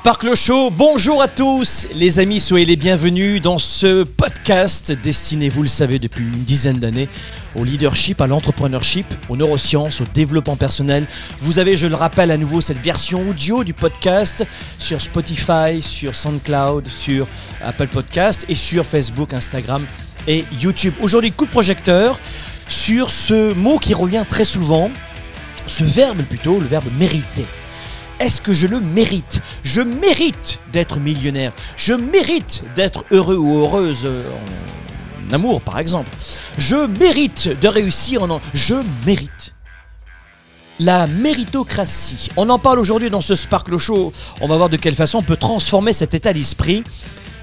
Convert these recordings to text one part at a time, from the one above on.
Sparkle Show, bonjour à tous les amis, soyez les bienvenus dans ce podcast destiné, vous le savez, depuis une dizaine d'années au leadership, à l'entrepreneurship, aux neurosciences, au développement personnel. Vous avez, je le rappelle à nouveau, cette version audio du podcast sur Spotify, sur SoundCloud, sur Apple Podcast et sur Facebook, Instagram et YouTube. Aujourd'hui, coup de projecteur sur ce mot qui revient très souvent, ce verbe plutôt, le verbe mériter. Est-ce que je le mérite? Je mérite d'être millionnaire. Je mérite d'être heureux ou heureuse euh, en amour, par exemple. Je mérite de réussir en... Je mérite. La méritocratie. On en parle aujourd'hui dans ce Sparkle Show. On va voir de quelle façon on peut transformer cet état d'esprit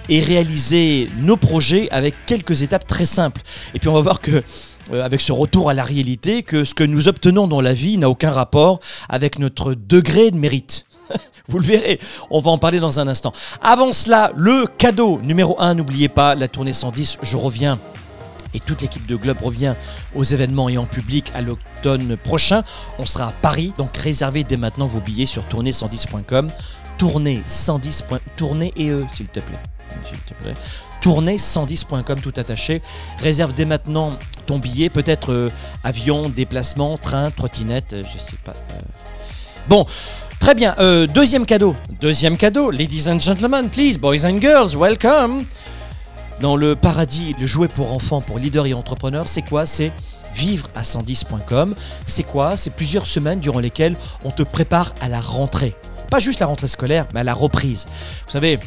et réaliser nos projets avec quelques étapes très simples. Et puis on va voir que euh, avec ce retour à la réalité, que ce que nous obtenons dans la vie n'a aucun rapport avec notre degré de mérite. Vous le verrez, on va en parler dans un instant. Avant cela, le cadeau numéro 1, n'oubliez pas, la tournée 110, je reviens et toute l'équipe de Globe revient aux événements et en public à l'automne prochain. On sera à Paris, donc réservez dès maintenant vos billets sur tournée110.com. Tournée 110. Tournée et s'il plaît. S'il te plaît tournée110.com tout attaché. Réserve dès maintenant ton billet, peut-être euh, avion, déplacement, train, trottinette, euh, je sais pas. Euh. Bon, très bien. deuxième cadeau. Deuxième cadeau. Ladies and gentlemen, please, boys and girls, welcome. Dans le paradis, le jouet pour enfants, pour leaders et entrepreneurs, c'est quoi? C'est vivre à 110.com. C'est quoi? C'est plusieurs semaines durant lesquelles on te prépare à la rentrée. Pas juste la rentrée scolaire, mais à la reprise. Vous savez,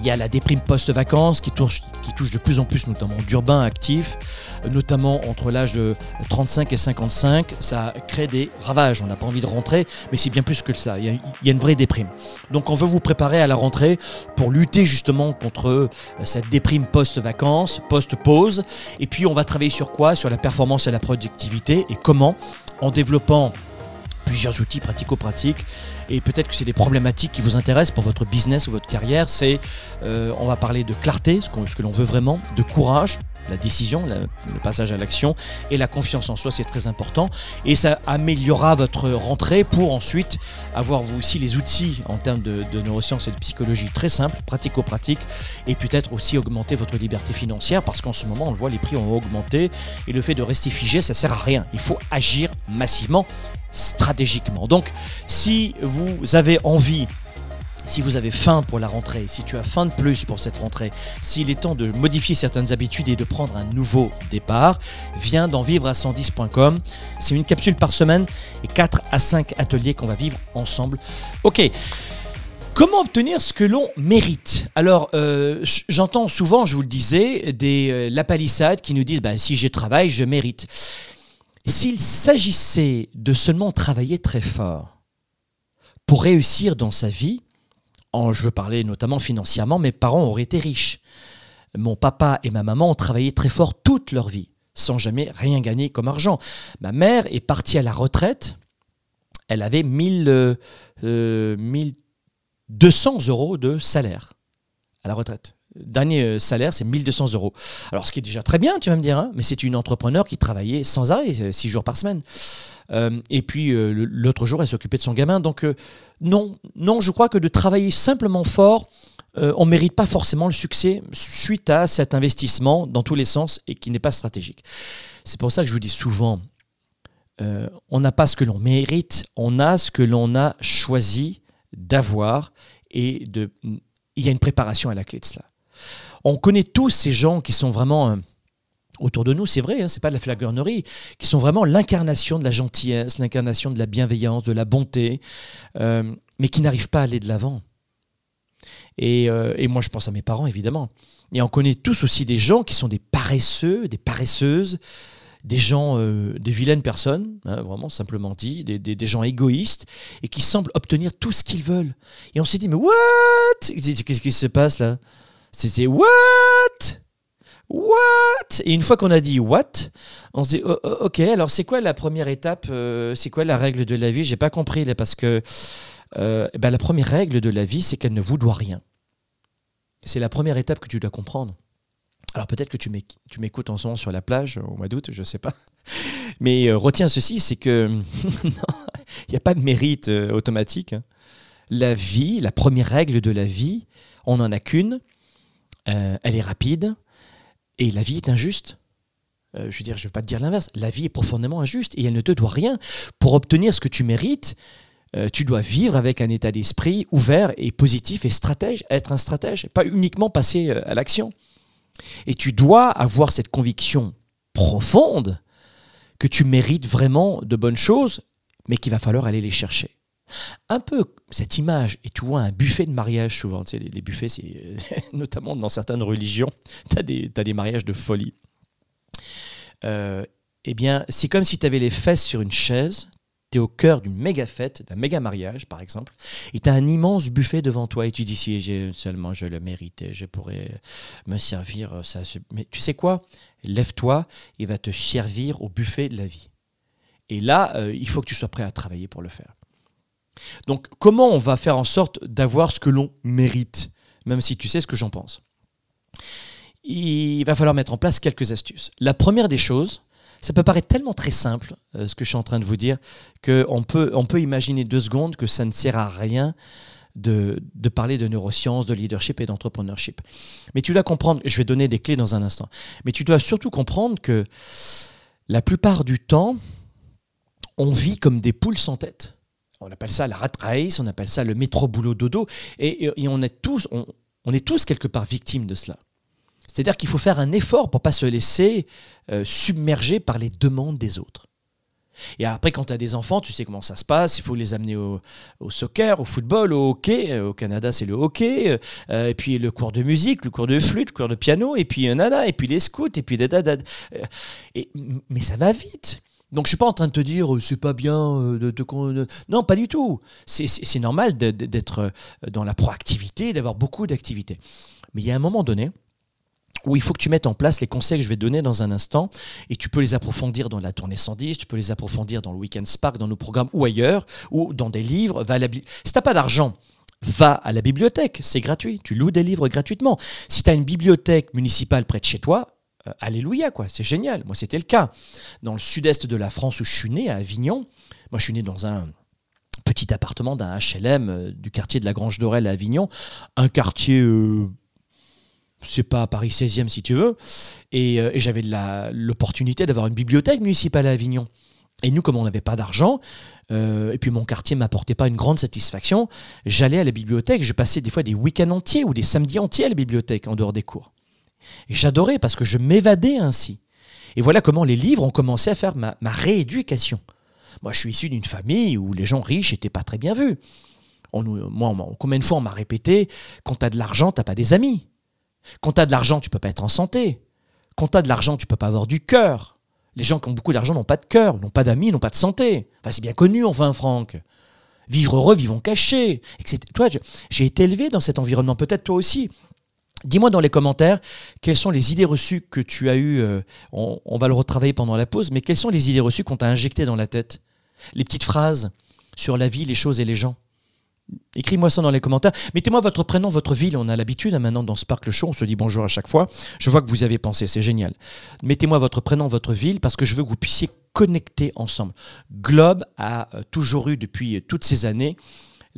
il y a la déprime post-vacances qui touche, qui touche de plus en plus notamment d'urbains actifs, notamment entre l'âge de 35 et 55. Ça crée des ravages. On n'a pas envie de rentrer, mais c'est bien plus que ça. Il y, a, il y, a, une vraie déprime. Donc on veut vous préparer à la rentrée pour lutter justement contre euh, cette déprime post-vacances, post-pause. Et puis on va travailler sur quoi? Sur la performance et la productivité. Et comment? En développant plusieurs outils pratico-pratiques et peut-être que c'est des problématiques qui vous intéressent pour votre business ou votre carrière. C'est, euh, on va parler de clarté, ce, que l'on veut vraiment, de courage, la décision, le passage à l'action et la confiance en soi, c'est très important. Et ça améliorera votre rentrée pour ensuite avoir vous aussi les outils en termes de, neurosciences et de psychologie très simples, pratico-pratiques, et peut-être aussi augmenter votre liberté financière parce qu'en ce moment, on le voit, les prix ont augmenté et le fait de rester figé, ça sert à rien. Il faut agir massivement, stratégiquement. Donc, si vous avez envie si vous avez faim pour la rentrée, si tu as faim de plus pour cette rentrée, s'il est temps de modifier certaines habitudes et de prendre un nouveau départ, viens dans vivre à 110.com. C'est une capsule par semaine et 4 à 5 ateliers qu'on va vivre ensemble. Ok. Comment obtenir ce que l'on mérite? Alors, euh, j'entends souvent, je vous le disais, des euh, la palissade qui nous disent bah, si je travaille, je mérite. S'il s'agissait de seulement travailler très fort pour réussir dans sa vie, je veux parler notamment financièrement, mes parents auraient été riches. Mon papa et ma maman ont travaillé très fort toute leur vie, sans jamais rien gagner comme argent. Ma mère est partie à la retraite, elle avait 1000, 1200 euh, euros de salaire à la retraite. Dernier euh, salaire, c'est 1200 euros. Alors, ce qui est déjà très bien, tu vas me dire, hein, mais c'est une entrepreneur qui travaillait sans arrêt, 6 jours par semaine. Euh, et puis euh, l'autre jour, elle s'occupait de son gamin. Donc euh, non, non, je crois que de travailler simplement fort, on ne mérite pas forcément le succès suite à cet investissement dans tous les sens et qui n'est pas stratégique. C'est pour ça que je vous dis souvent, on n'a pas ce que l'on mérite, on a ce que l'on a choisi d'avoir et de, il y a une préparation à la clé de cela. On connaît tous ces gens qui sont vraiment autour de nous, c'est vrai, hein, c'est pas de la flagornerie, qui sont vraiment l'incarnation de la gentillesse, l'incarnation de la bienveillance, de la bonté, euh, mais qui n'arrivent pas à aller de l'avant. Et, euh, et moi, je pense à mes parents, évidemment. Et on connaît tous aussi des gens qui sont des paresseux, des paresseuses, des gens, euh, des vilaines personnes, hein, vraiment simplement dit, des gens égoïstes et qui semblent obtenir tout ce qu'ils veulent. Et on s'est dit, mais what? Qu'est-ce qui se passe là? C'est what? What? Et une fois qu'on a dit what, on se dit, oh, oh, ok, alors c'est quoi la première étape euh, C'est quoi la règle de la vie? J'ai pas compris là parce que euh, eh ben, la première règle de la vie, c'est qu'elle ne vous doit rien. C'est la première étape que tu dois comprendre. Alors peut-être que tu m'éc- tu m'écoutes en ce moment sur la plage au mois d'août, je sais pas. Mais euh, retiens ceci, c'est que il n'y a pas de mérite euh, automatique. hein. La vie, la première règle de la vie, on n'en a qu'une. Euh, elle est rapide et la vie est injuste. Euh, je veux ne veux pas te dire l'inverse. La vie est profondément injuste et elle ne te doit rien. Pour obtenir ce que tu mérites, euh, tu dois vivre avec un état d'esprit ouvert et positif et stratège, être un stratège, pas uniquement passer à l'action. Et tu dois avoir cette conviction profonde que tu mérites vraiment de bonnes choses, mais qu'il va falloir aller les chercher. Un peu cette image, et tu vois un buffet de mariage souvent, tu sais, les, buffets, c'est notamment dans certaines religions, tu as, des mariages de folie. Euh, eh bien, c'est comme si tu avais les fesses sur une chaise, tu es au cœur d'une méga fête, d'un méga mariage par exemple, et tu as un immense buffet devant toi et tu dis si seulement je le méritais, je pourrais me servir euh, ça. Mais tu sais quoi? Lève-toi, il va te servir au buffet de la vie. Et là, euh, il faut que tu sois prêt à travailler pour le faire. Donc, comment on va faire en sorte d'avoir ce que l'on mérite, même si tu sais ce que j'en pense? Il va falloir mettre en place quelques astuces. La première des choses, ça peut paraître tellement très simple, euh, ce que je suis en train de vous dire, qu'on peut, on peut imaginer deux secondes que ça ne sert à rien de, de parler de neurosciences, de leadership et d'entrepreneurship. Mais tu dois comprendre, je vais donner des clés dans un instant, mais tu dois surtout comprendre que la plupart du temps, on vit comme des poules sans tête. On appelle ça la rat race, on appelle ça le métro boulot dodo, et, on, est tous, on, est tous quelque part victimes de cela. C'est-à-dire qu'il faut faire un effort pour pas se laisser euh, submerger par les demandes des autres. Et après, quand tu as des enfants, tu sais comment ça se passe. Il faut les amener au, soccer, au football, au hockey. Euh, Au Canada, c'est le hockey. Euh, et puis le cours de musique, le cours de flûte, le cours de piano. Et puis nana, et puis les scouts, et puis da, da, mais ça va vite. Donc je suis pas en train de te dire euh, c'est pas bien euh, de, de- non pas du tout. C'est- normal d'être euh, dans la proactivité, d'avoir beaucoup d'activités. Mais il y a un moment donné où il faut que tu mettes en place les conseils que je vais donner dans un instant et tu peux les approfondir dans la tournée 110, tu peux les approfondir dans le Weekend Spark, dans nos programmes ou ailleurs, ou dans des livres. Va à la si tu n'as pas d'argent, va à la bibliothèque, c'est gratuit, tu loues des livres gratuitement. Si tu as une bibliothèque municipale près de chez toi, alléluia, quoi, c'est génial. Moi, c'était le cas. Dans le sud-est de la France où je suis né, à Avignon, moi je suis né dans un petit appartement d'un HLM euh, du quartier de la Grange d'Orel à Avignon, un quartier euh, c'est pas Paris 16e si tu veux. Et, euh, j'avais l'opportunité d'avoir une bibliothèque municipale à Avignon. Et nous, comme on n'avait pas d'argent, euh, et puis mon quartier ne m'apportait pas une grande satisfaction, j'allais à la bibliothèque, je passais des fois des week-ends entiers ou des samedis entiers à la bibliothèque en dehors des cours. J'adorais parce que je m'évadais ainsi. Et voilà comment les livres ont commencé à faire ma, rééducation. Moi, je suis issu d'une famille où les gens riches n'étaient pas très bien vus. Moi, combien de fois on m'a répété, quand tu as de l'argent, tu n'as pas des amis. Quand tu as de l'argent, tu peux pas être en santé. Quand tu as de l'argent, tu peux pas avoir du cœur. Les gens qui ont beaucoup d'argent n'ont pas de cœur, n'ont pas d'amis, n'ont pas de santé. Enfin, c'est bien connu, enfin, Franck. Vivre heureux, vivons cachés. Toi, j'ai été élevé dans cet environnement, peut-être toi aussi. Dis-moi dans les commentaires quelles sont les idées reçues que tu as eues. euh, on, va le retravailler pendant la pause, mais quelles sont les idées reçues qu'on t'a injectées dans la tête Les petites phrases sur la vie, les choses et les gens. Écris-moi ça dans les commentaires. Mettez-moi votre prénom, votre ville. On a l'habitude hein, maintenant dans Sparkle Show, on se dit bonjour à chaque fois. Je vois que vous avez pensé, c'est génial. Mettez-moi votre prénom, votre ville, parce que je veux que vous puissiez connecter ensemble. Globe a euh, toujours eu depuis euh, toutes ces années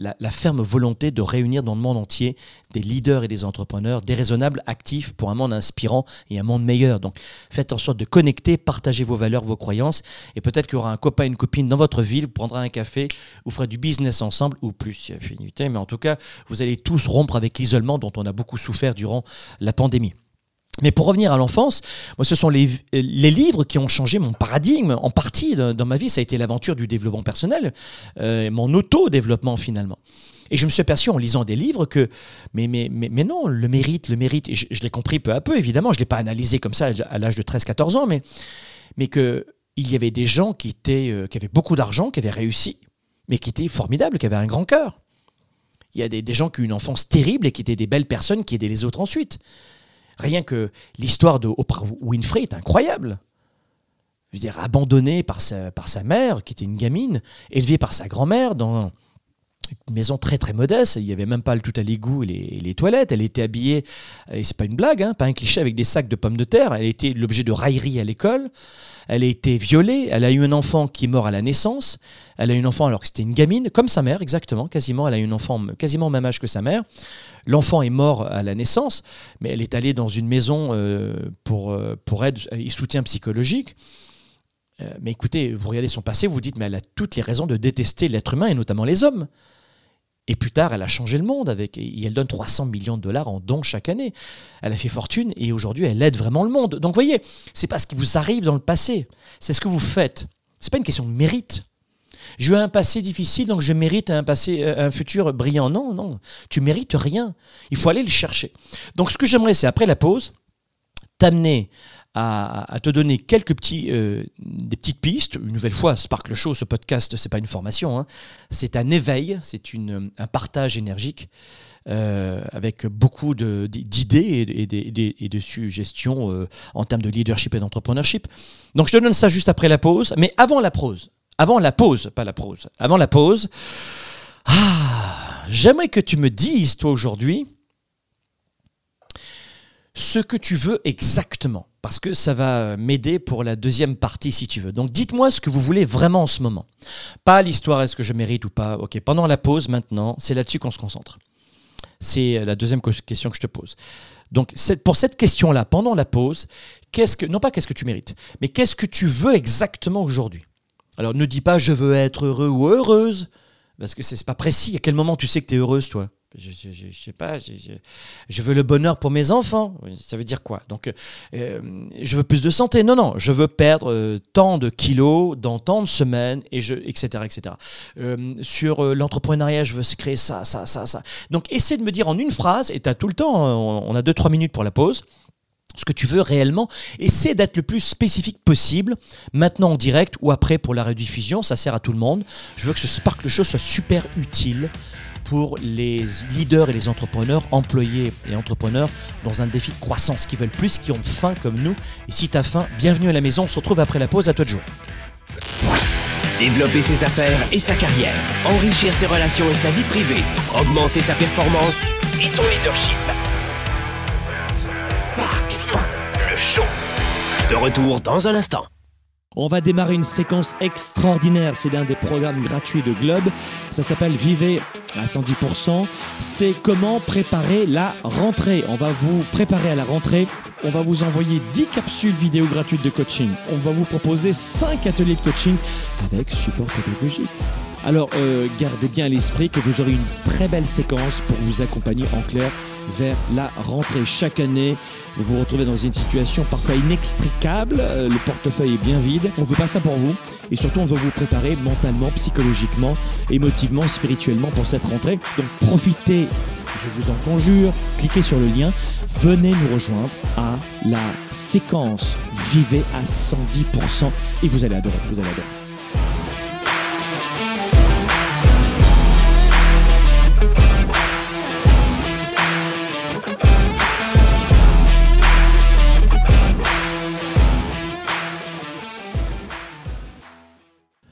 la, ferme volonté de réunir dans le monde entier des leaders et des entrepreneurs déraisonnables, actifs pour un monde inspirant et un monde meilleur. Donc faites en sorte de connecter, partagez vos valeurs, vos croyances, et peut-être qu'il y aura un copain, une copine dans votre ville, vous prendrez un café, vous ferez du business ensemble, ou plus affinité, mais en tout cas, vous allez tous rompre avec l'isolement dont on a beaucoup souffert durant la pandémie. Mais pour revenir à l'enfance, ce sont les, livres qui ont changé mon paradigme en partie dans ma vie. Ça a été l'aventure du développement personnel, euh, mon auto-développement finalement. Et je me suis aperçu en lisant des livres que, mais, non, le mérite, le mérite, et je, l'ai compris peu à peu, évidemment, je ne l'ai pas analysé comme ça à l'âge de 13-14 ans, mais, qu'il y avait des gens euh, qui avaient beaucoup d'argent, qui avaient réussi, mais qui étaient formidables, qui avaient un grand cœur. Il y a des, gens qui ont une enfance terrible et qui étaient des belles personnes qui aidaient les autres ensuite. Rien que l'histoire de Oprah Winfrey est incroyable. Je veux dire, abandonnée par sa, par sa mère, qui était une gamine, élevée par sa grand-mère dans une maison très très modeste, il n'y avait même pas le tout à l'égout et les, toilettes, elle était habillée, et c'est pas une blague, hein, pas un cliché, avec des sacs de pommes de terre, elle était l'objet de raillerie à l'école, elle a été violée, elle a eu un enfant qui est mort à la naissance, elle a eu un enfant alors que c'était une gamine, comme sa mère exactement, quasiment, elle a eu un enfant quasiment au même âge que sa mère, l'enfant est mort à la naissance, mais elle est allée dans une maison euh, pour, euh, pour aide et soutien psychologique, euh, mais écoutez, vous regardez son passé, vous vous dites, mais elle a toutes les raisons de détester l'être humain et notamment les hommes. Et plus tard, elle a changé le monde avec, et elle donne 300 millions de dollars en dons chaque année. Elle a fait fortune et aujourd'hui, elle aide vraiment le monde. Donc, voyez, c'est pas ce qui vous arrive dans le passé, c'est ce que vous faites. C'est pas une question de mérite. J'ai eu un passé difficile, donc je mérite un passé, euh, un futur brillant. Non, non, tu mérites rien. Il faut aller le chercher. Donc, ce que j'aimerais, c'est après la pause, t'amener à, te donner quelques petits, euh, des petites pistes. Une nouvelle fois, Sparkle Show, ce podcast, c'est pas une formation, hein. c'est un éveil, c'est un partage énergique. Euh, avec beaucoup d'idées et, de suggestions euh, en termes de leadership et d'entrepreneurship. Donc je te donne ça juste après la pause, mais avant la pause, avant la pause, pas la pause, avant la pause, ah, j'aimerais que tu me dises, toi aujourd'hui, ce que tu veux exactement parce que ça va m'aider pour la deuxième partie si tu veux. Donc dites-moi ce que vous voulez vraiment en ce moment. Pas l'histoire est-ce que je mérite ou pas? Ok, pendant la pause maintenant, c'est là-dessus qu'on se concentre. C'est la deuxième question que je te pose. Donc pour cette question-là, pendant la pause, qu'est-ce que non pas qu'est-ce que tu mérites, mais qu'est-ce que tu veux exactement aujourd'hui? Alors ne dis pas je veux être heureux ou heureuse, parce que c'est pas précis. À quel moment tu sais que tu es heureuse toi? Je, je, sais pas, je, veux le bonheur pour mes enfants. Ça veut dire quoi? Donc, euh, je veux plus de santé. Non, non, je veux perdre euh, tant de kilos dans tant de semaines, et je, etc. etc. Euh, sur l'entrepreneuriat, je veux créer ça, ça, ça, ça. Donc, essaie de me dire en une phrase, et tu as tout le temps, hein, on a 2-3 minutes pour la pause ce que tu veux réellement. Essaie d'être le plus spécifique possible, maintenant en direct ou après pour la rediffusion, ça sert à tout le monde. Je veux que ce Sparkle Show soit super utile pour les leaders et les entrepreneurs, employés et entrepreneurs dans un défi de croissance, qui veulent plus, qui ont faim comme nous. Et si tu as faim, bienvenue à la maison, on se retrouve après la pause, à toi de jouer. Développer ses affaires et sa carrière, enrichir ses relations et sa vie privée, augmenter sa performance et son leadership. Spark, le show. De retour dans un instant. On va démarrer une séquence extraordinaire. C'est l'un des programmes gratuits de Globe. Ça s'appelle Vivez à 110%. C'est comment préparer la rentrée. On va vous préparer à la rentrée. On va vous envoyer 10 capsules vidéo gratuites de coaching. On va vous proposer 5 ateliers de coaching avec support pédagogique. Alors, euh, gardez bien à l'esprit que vous aurez une très belle séquence pour vous accompagner en clair vers la rentrée. Chaque année, vous vous retrouvez dans une situation parfois inextricable, euh, le portefeuille est bien vide. On veut pas ça pour vous et surtout on veut vous préparer mentalement, psychologiquement, émotivement, spirituellement pour cette rentrée. Donc profitez, je vous en conjure, cliquez sur le lien, venez nous rejoindre à la séquence Vivez à 110% et vous allez adorer, vous allez adorer.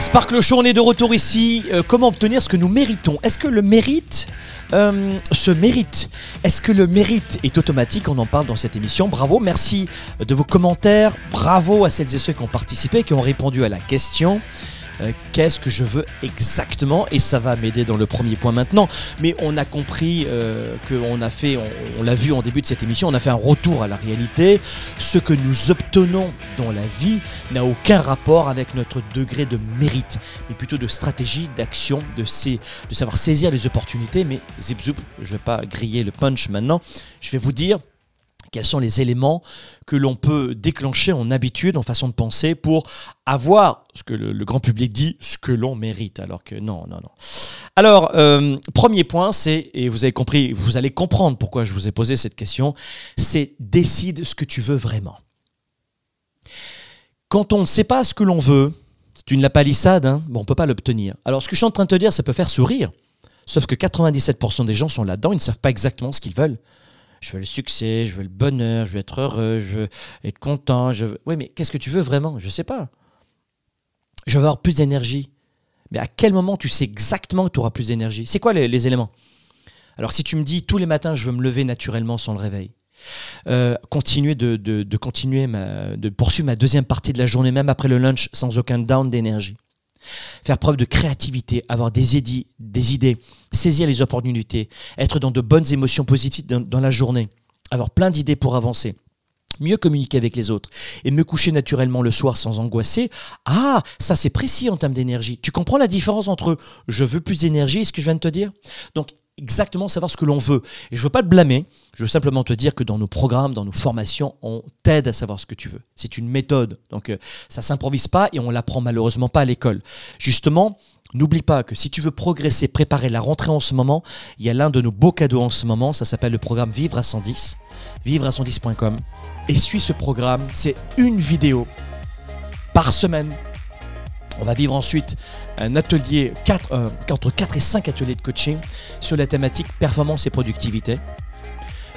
Sparkle Show, on est de retour ici. Euh, comment obtenir ce que nous méritons? Est-ce que le mérite euh, se mérite? Est-ce que le mérite est automatique? On en parle dans cette émission. Bravo, merci de vos commentaires. Bravo à celles et ceux qui ont participé, qui ont répondu à la question. Euh, qu'est-ce que je veux exactement et ça va m'aider dans le premier point maintenant. Mais on a compris euh, qu'on a fait, on, l'a vu en début de cette émission, on a fait un retour à la réalité. Ce que nous obtenons dans la vie n'a aucun rapport avec notre degré de mérite, mais plutôt de stratégie, d'action, de, de savoir saisir les opportunités. Mais zip zoup, je vais pas griller le punch maintenant. Je vais vous dire quels sont les éléments que l'on peut déclencher en habitude, en façon de penser, pour avoir ce que le, grand public dit, ce que l'on mérite. Alors que non, non, non. Alors, euh, premier point, c'est, et vous avez compris, vous allez comprendre pourquoi je vous ai posé cette question, c'est décide ce que tu veux vraiment. Quand on ne sait pas ce que l'on veut, c'est une la palissade, hein, bon, on ne peut pas l'obtenir. Alors, ce que je suis en train de te dire, ça peut faire sourire. Sauf que 97% des gens sont là-dedans, ils ne savent pas exactement ce qu'ils veulent je veux le succès, je veux le bonheur, je veux être heureux, je veux être content. Je Oui, mais qu'est-ce que tu veux vraiment? Je ne sais pas. Je veux avoir plus d'énergie. Mais à quel moment tu sais exactement que tu auras plus d'énergie? C'est quoi les, éléments? Alors si tu me dis tous les matins je veux me lever naturellement sans le réveil, euh, continuer de, continuer de poursuivre ma deuxième partie de la journée même après le lunch sans aucun down d'énergie. Faire preuve de créativité, avoir des, idées, saisir les opportunités, être dans de bonnes émotions positives dans, la journée, avoir plein d'idées pour avancer mieux communiquer avec les autres et me coucher naturellement le soir sans angoisser, ah, ça c'est précis en termes d'énergie. Tu comprends la différence entre je veux plus d'énergie et ce que je viens de te dire? Donc exactement savoir ce que l'on veut. Et je ne veux pas te blâmer, je veux simplement te dire que dans nos programmes, dans nos formations, on t'aide à savoir ce que tu veux. C'est une méthode, donc euh, ça s'improvise pas et on l'apprend malheureusement pas à l'école. Justement, n'oublie pas que si tu veux progresser, préparer la rentrée en ce moment, il y a l'un de nos beaux cadeaux en ce moment, ça s'appelle le programme Vivre à 110, vivre à 110.com. Et suis ce programme, c'est une vidéo par semaine on va vivre ensuite un atelier, 4, euh, entre 4 et 5 ateliers de coaching sur la thématique performance et productivité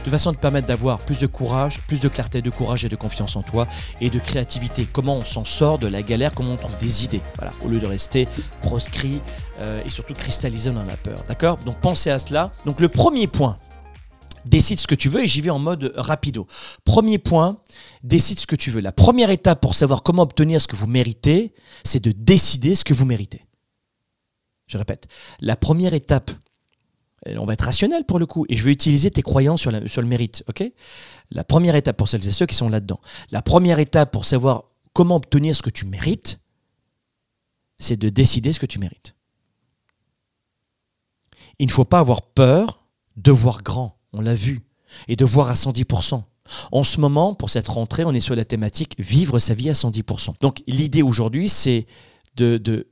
de façon à te permettre d'avoir plus de courage, plus de clarté, de courage et de confiance en toi et de créativité. Comment on s'en sort de la galère, comment on trouve des idées, voilà, au lieu de rester proscrit euh, et surtout cristallisé dans la peur. D'accord? Donc pensez à cela. Donc le premier point, décide ce que tu veux et j'y vais en mode rapido. Premier point, décide ce que tu veux. La première étape pour savoir comment obtenir ce que vous méritez, c'est de décider ce que vous méritez. Je répète, la première étape, on va être rationnel pour le coup, et je vais utiliser tes croyances sur, le mérite, ok? La première étape pour celles et ceux qui sont là-dedans, la première étape pour savoir comment obtenir ce que tu mérites, c'est de décider ce que tu mérites. Il ne faut pas avoir peur de voir grand on l'a vu, et de voir à 110%. En ce moment, pour cette rentrée, on est sur la thématique vivre sa vie à 110%. Donc l'idée aujourd'hui, c'est de, de,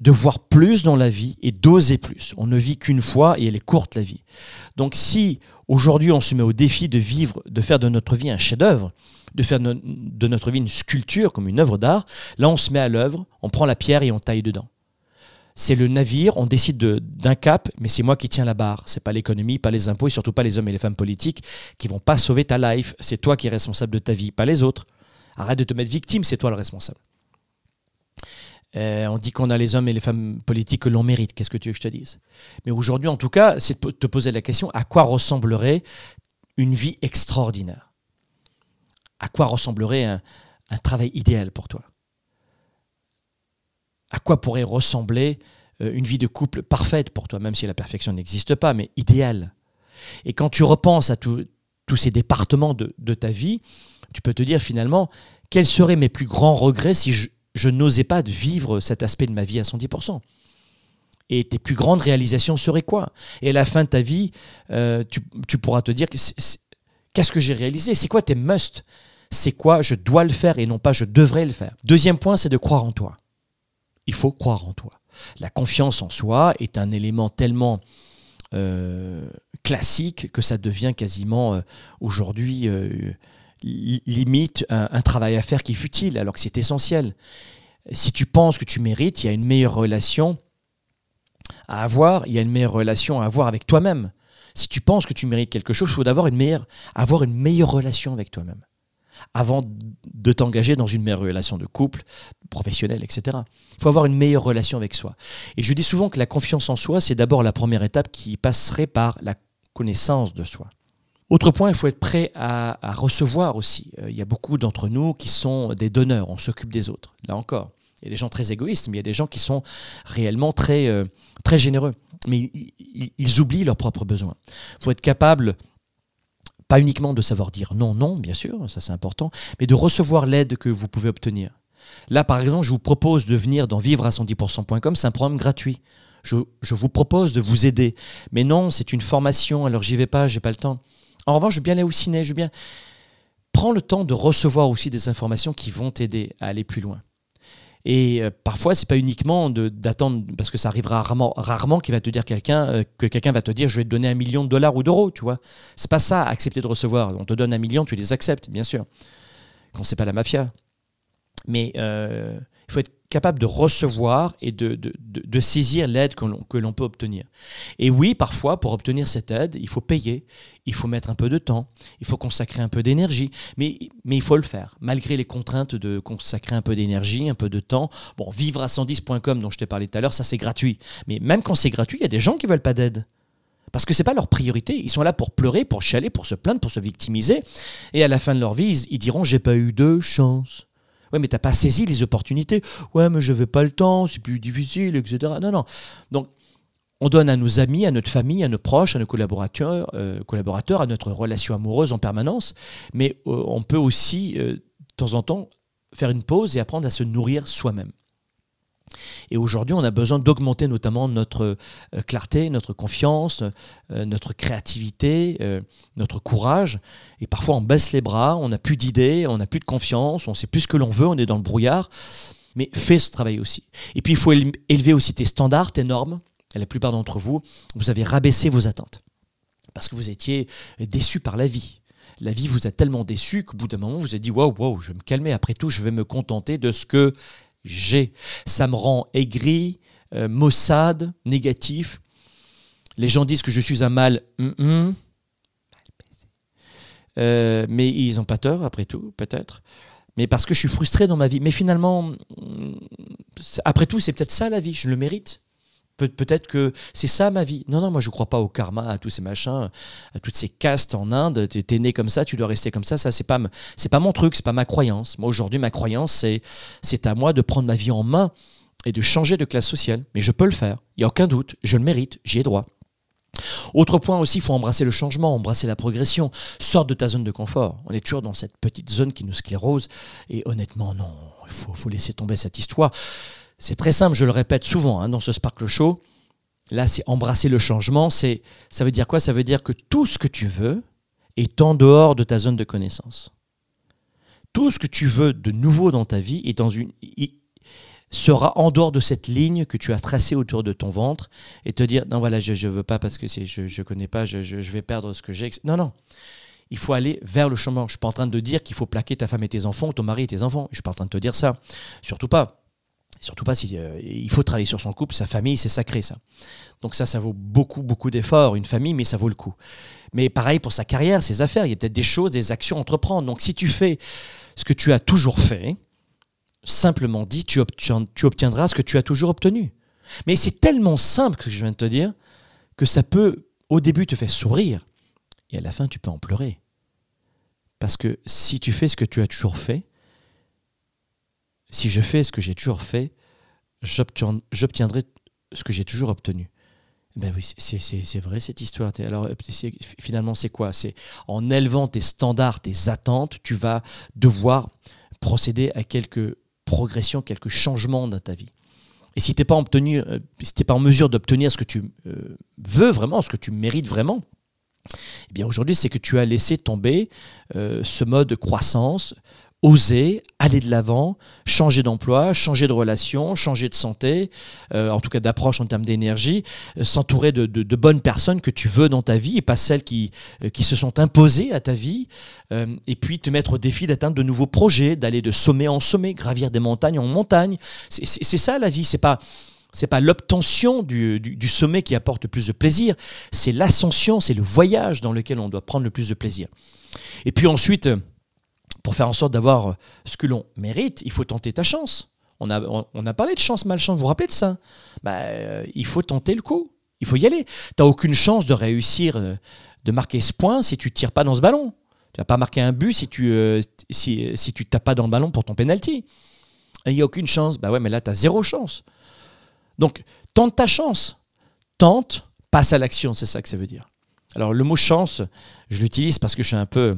de, voir plus dans la vie et d'oser plus. On ne vit qu'une fois et elle est courte la vie. Donc si aujourd'hui on se met au défi de vivre, de faire de notre vie un chef-d'œuvre, de faire de notre vie une sculpture comme une œuvre d'art, là on se met à l'œuvre, on prend la pierre et on taille dedans c'est le navire, on décide d'un cap, mais c'est moi qui tiens la barre. C'est pas l'économie, pas les impôts et surtout pas les hommes et les femmes politiques qui vont pas sauver ta life. C'est toi qui es responsable de ta vie, pas les autres. Arrête de te mettre victime, c'est toi le responsable. Euh, on dit qu'on a les hommes et les femmes politiques que l'on mérite. Qu'est-ce que tu veux que je te dise? Mais aujourd'hui, en tout cas, c'est de te poser la question à quoi ressemblerait une vie extraordinaire? À quoi ressemblerait un travail idéal pour toi? À quoi pourrait ressembler euh, une vie de couple parfaite pour toi, même si la perfection n'existe pas, mais idéale. Et quand tu repenses à tous ces départements de, ta vie, tu peux te dire finalement, quels seraient mes plus grands regrets si je, n'osais pas vivre cet aspect de ma vie à 110% et tes plus grandes réalisations seraient quoi? Et à la fin de ta vie, euh, tu, pourras te dire Qu'est-ce que j'ai réalisé? C'est quoi tes must C'est quoi je dois le faire et non pas je devrais le faire? Deuxième point, c'est de croire en toi. Il faut croire en toi. La confiance en soi est un élément tellement euh, classique que ça devient quasiment euh, aujourd'hui euh, limite un, travail à faire qui est futile alors que c'est essentiel. Si tu penses que tu mérites, il y a une meilleure relation à avoir, il y a une meilleure relation à avoir avec toi-même. Si tu penses que tu mérites quelque chose, il faut d'abord avoir une meilleure relation avec toi-même avant de t'engager dans une meilleure relation de couple, professionnelle, etc. Il faut avoir une meilleure relation avec soi. Et je dis souvent que la confiance en soi, c'est d'abord la première étape qui passerait par la connaissance de soi. Autre point, il faut être prêt à, recevoir aussi. Euh, il y a beaucoup d'entre nous qui sont des donneurs, on s'occupe des autres. Là encore, il y a des gens très égoïstes, mais il y a des gens qui sont réellement très, euh, très généreux. Mais ils, ils oublient leurs propres besoins. Il faut être capable pas uniquement de savoir dire non, non, bien sûr, ça c'est important, mais de recevoir l'aide que vous pouvez obtenir. Là, par exemple, je vous propose de venir dans vivre à 110%.com, c'est un programme gratuit. Je, vous propose de vous aider. Mais non, c'est une formation, alors j'y vais pas, j'ai pas le temps. En revanche, je veux bien aller au ciné, je veux bien. Prends le temps de recevoir aussi des informations qui vont t'aider à aller plus loin. Et euh, parfois, c'est pas uniquement d'attendre, parce que ça arrivera rarement, rarement qu'il va te dire quelqu'un, euh, que quelqu'un va te dire je vais te donner un million de dollars ou d'euros, tu vois. C'est pas ça, accepter de recevoir. On te donne un million, tu les acceptes, bien sûr. Quand c'est pas la mafia. Mais euh, il faut être capable de recevoir et de, saisir l'aide que l'on peut obtenir. Et oui, parfois, pour obtenir cette aide, il faut payer, il faut mettre un peu de temps, il faut consacrer un peu d'énergie, mais, mais il faut le faire, malgré les contraintes de consacrer un peu d'énergie, un peu de temps. Bon, vivre à 110.com dont je t'ai parlé tout à l'heure, ça c'est gratuit. Mais même quand c'est gratuit, il y a des gens qui veulent pas d'aide. Parce que ce n'est pas leur priorité. Ils sont là pour pleurer, pour chialer, pour se plaindre, pour se victimiser. Et à la fin de leur vie, ils, ils diront J'ai pas eu de chance. Ouais, mais t'as pas saisi les opportunités. Ouais, mais je n'avais pas le temps, c'est plus difficile, etc. Non, non. Donc, on donne à nos amis, à notre famille, à nos proches, à nos collaborateurs, euh, à notre relation amoureuse en permanence. Mais euh, on peut aussi, euh, de temps en temps, faire une pause et apprendre à se nourrir soi-même. Et aujourd'hui, on a besoin d'augmenter notamment notre euh, clarté, notre confiance, euh, notre créativité, euh, notre courage. Et parfois, on baisse les bras, on n'a plus d'idées, on n'a plus de confiance, on sait plus ce que l'on veut, on est dans le brouillard. Mais fais ce travail aussi. Et puis, il faut élever aussi tes standards, tes normes. La plupart d'entre vous, vous avez rabaissé vos attentes. Parce que vous étiez déçus par la vie la vie vous a tellement déçu qu'au bout d'un moment, vous êtes dit waouh, waouh, je vais me calmer. Après tout, je vais me contenter de ce que j'ai. Ça me rend aigri, euh, maussade, négatif. Les gens disent que je suis un mal. Euh, mais ils n'ont pas tort, après tout, peut-être. Mais parce que je suis frustré dans ma vie. Mais finalement, mm, après tout, c'est peut-être ça la vie. Je le mérite. Peut-être que c'est ça ma vie. Non, non, moi je ne crois pas au karma, à tous ces machins, à toutes ces castes en Inde. Tu es né comme ça, tu dois rester comme ça. Ça, c'est pas, pas mon truc, c'est pas ma croyance. Moi aujourd'hui, ma croyance, c'est, c'est à moi de prendre ma vie en main et de changer de classe sociale. Mais je peux le faire. Il n'y a aucun doute. Je le mérite. J'y ai droit. Autre point aussi, il faut embrasser le changement, embrasser la progression. Sors de ta zone de confort. On est toujours dans cette petite zone qui nous sclérose. Et honnêtement, non, il faut, laisser tomber cette histoire. C'est très simple, je le répète souvent hein, dans ce Sparkle Show. Là, c'est embrasser le changement. C'est, ça veut dire quoi? Ça veut dire que tout ce que tu veux est en dehors de ta zone de connaissance. Tout ce que tu veux de nouveau dans ta vie est dans une, sera en dehors de cette ligne que tu as tracée autour de ton ventre et te dire non voilà je ne veux pas parce que je ne connais pas, je, vais perdre ce que j'ai. Non, non. Il faut aller vers le chemin. Je ne suis pas en train de dire qu'il faut plaquer ta femme et tes enfants, ton mari et tes enfants. Je ne suis pas en train de te dire ça. Surtout pas. Surtout pas si euh, il faut travailler sur son couple, sa famille, c'est sacré ça. Donc ça, ça vaut beaucoup, beaucoup d'efforts, une famille, mais ça vaut le coup. Mais pareil pour sa carrière, ses affaires, il y a peut-être des choses, des actions à entreprendre. Donc si tu fais ce que tu as toujours fait, simplement dit, tu, obtiendras ce que tu as toujours obtenu. Mais c'est tellement simple que je viens de te dire que ça peut, au début, te faire sourire et à la fin, tu peux en pleurer. Parce que si tu fais ce que tu as toujours fait, si je fais ce que j'ai toujours fait, j'obtiendrai ce que j'ai toujours obtenu. Ben oui, c'est vrai cette histoire. Alors finalement, c'est quoi? C'est en élevant tes standards, tes attentes, tu vas devoir procéder à quelques progression, quelques changements dans ta vie. Et si tu n'es pas, obtenu, euh, si pas en mesure d'obtenir ce que tu euh, veux vraiment, ce que tu mérites vraiment, Eh bien aujourd'hui, c'est que tu as laissé tomber euh, ce mode croissance, oser aller de l'avant, changer d'emploi, changer de relation, changer de santé, euh, en tout cas d'approche en termes d'énergie, euh, s'entourer de, bonnes personnes que tu veux dans ta vie et pas celles qui, euh, qui se sont imposées à ta vie, et puis te mettre au défi d'atteindre de nouveaux projets, d'aller de sommet en sommet, gravir des montagnes en montagne. C'est ça la vie, c'est pas c'est pas l'obtention du, du, sommet qui apporte le plus de plaisir, c'est l'ascension, c'est le voyage dans lequel on doit prendre le plus de plaisir. Et puis ensuite, pour faire en sorte d'avoir euh, ce que l'on mérite, il faut tenter ta chance. On a, on a parlé de chance, malchance, vous vous rappelez de ça? Bah, euh, Il faut tenter le coup, il faut y aller. Tu n'as aucune chance de réussir, euh, de marquer ce point si tu ne tires pas dans ce ballon. Tu vas pas marquer un but si tu ne si, si tapes pas dans le ballon pour ton penalty. Il n'y a aucune chance. Bah ouais, mais là, tu as zéro chance. Donc, tente ta chance. Tente, passe à l'action, c'est ça que ça veut dire. Alors, le mot chance, je l'utilise parce que je suis un peu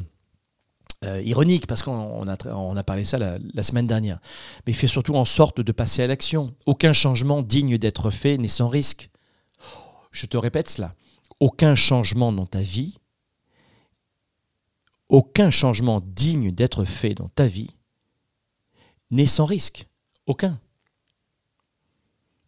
euh, ironique parce qu'on a, on a parlé ça la, semaine dernière. Mais il surtout en sorte de passer à l'action. Aucun changement digne d'être fait n'est sans risque. Je te répète cela. Aucun changement dans ta vie, aucun changement digne d'être fait dans ta vie n'est sans risque. Aucun.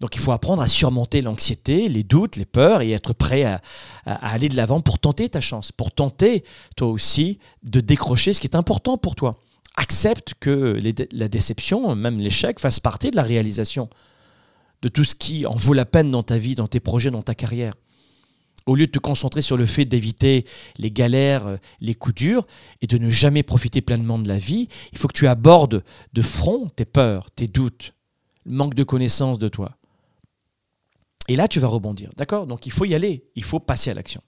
Donc il faut apprendre à surmonter l'anxiété, les doutes, les peurs et être prêt à, aller de l'avant pour tenter ta chance, pour tenter toi aussi de décrocher ce qui est important pour toi. Accepte que la déception, même l'échec, fasse partie de la réalisation de tout ce qui en vaut la peine dans ta vie, dans tes projets, dans ta carrière. Au lieu de te concentrer sur le fait d'éviter les galères, les coups durs et de ne jamais profiter pleinement de la vie, il faut que tu abordes de front tes peurs, tes doutes, le manque de connaissance de toi et là, tu vas rebondir. D'accord? Donc il faut y aller, il faut passer à l'action.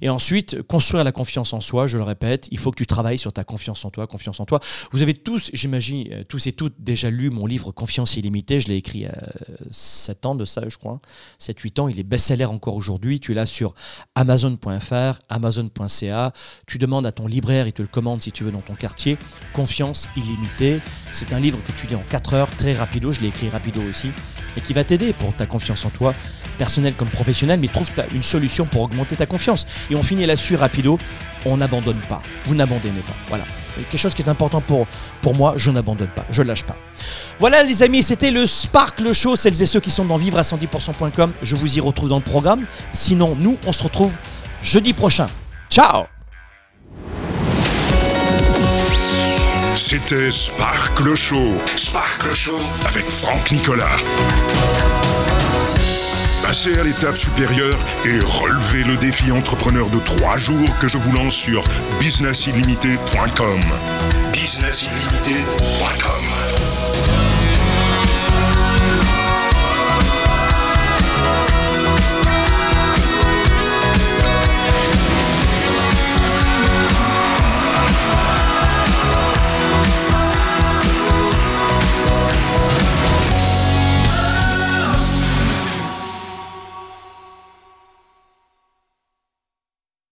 Et ensuite, construire la confiance en soi, je le répète, il faut que tu travailles sur ta confiance en toi, confiance en toi. Vous avez tous, j'imagine, euh, tous et toutes déjà lu mon livre Confiance illimitée, je l'ai écrit il y a 7 ans de ça, je crois, 7-8 ans, il est best-seller encore aujourd'hui, tu l'as sur amazon.fr, amazon.ca, tu demandes à ton libraire, il te le commande si tu veux dans ton quartier, Confiance illimitée, c'est un livre que tu lis en 4 heures, très rapido, je l'ai écrit rapido aussi, et qui va t'aider pour ta confiance en toi, personnelle comme professionnelle, mais trouve une solution pour augmenter ta confiance. Et on finit là-dessus rapido, on n'abandonne pas. Vous n'abandonnez pas. Voilà. Quelque chose qui est important pour, pour moi, je n'abandonne pas, je lâche pas. Voilà les amis, c'était le Sparkle Show, celles et ceux qui sont dans vivre à 110%.com, je vous y retrouve dans le programme. Sinon, nous, on se retrouve jeudi prochain. Ciao C'était Sparkle Show. Sparkle Show avec Franck Nicolas. Passez à l'étape supérieure et relevez le défi entrepreneur de trois jours que je vous lance sur businessillimité.com. Businessillimité.com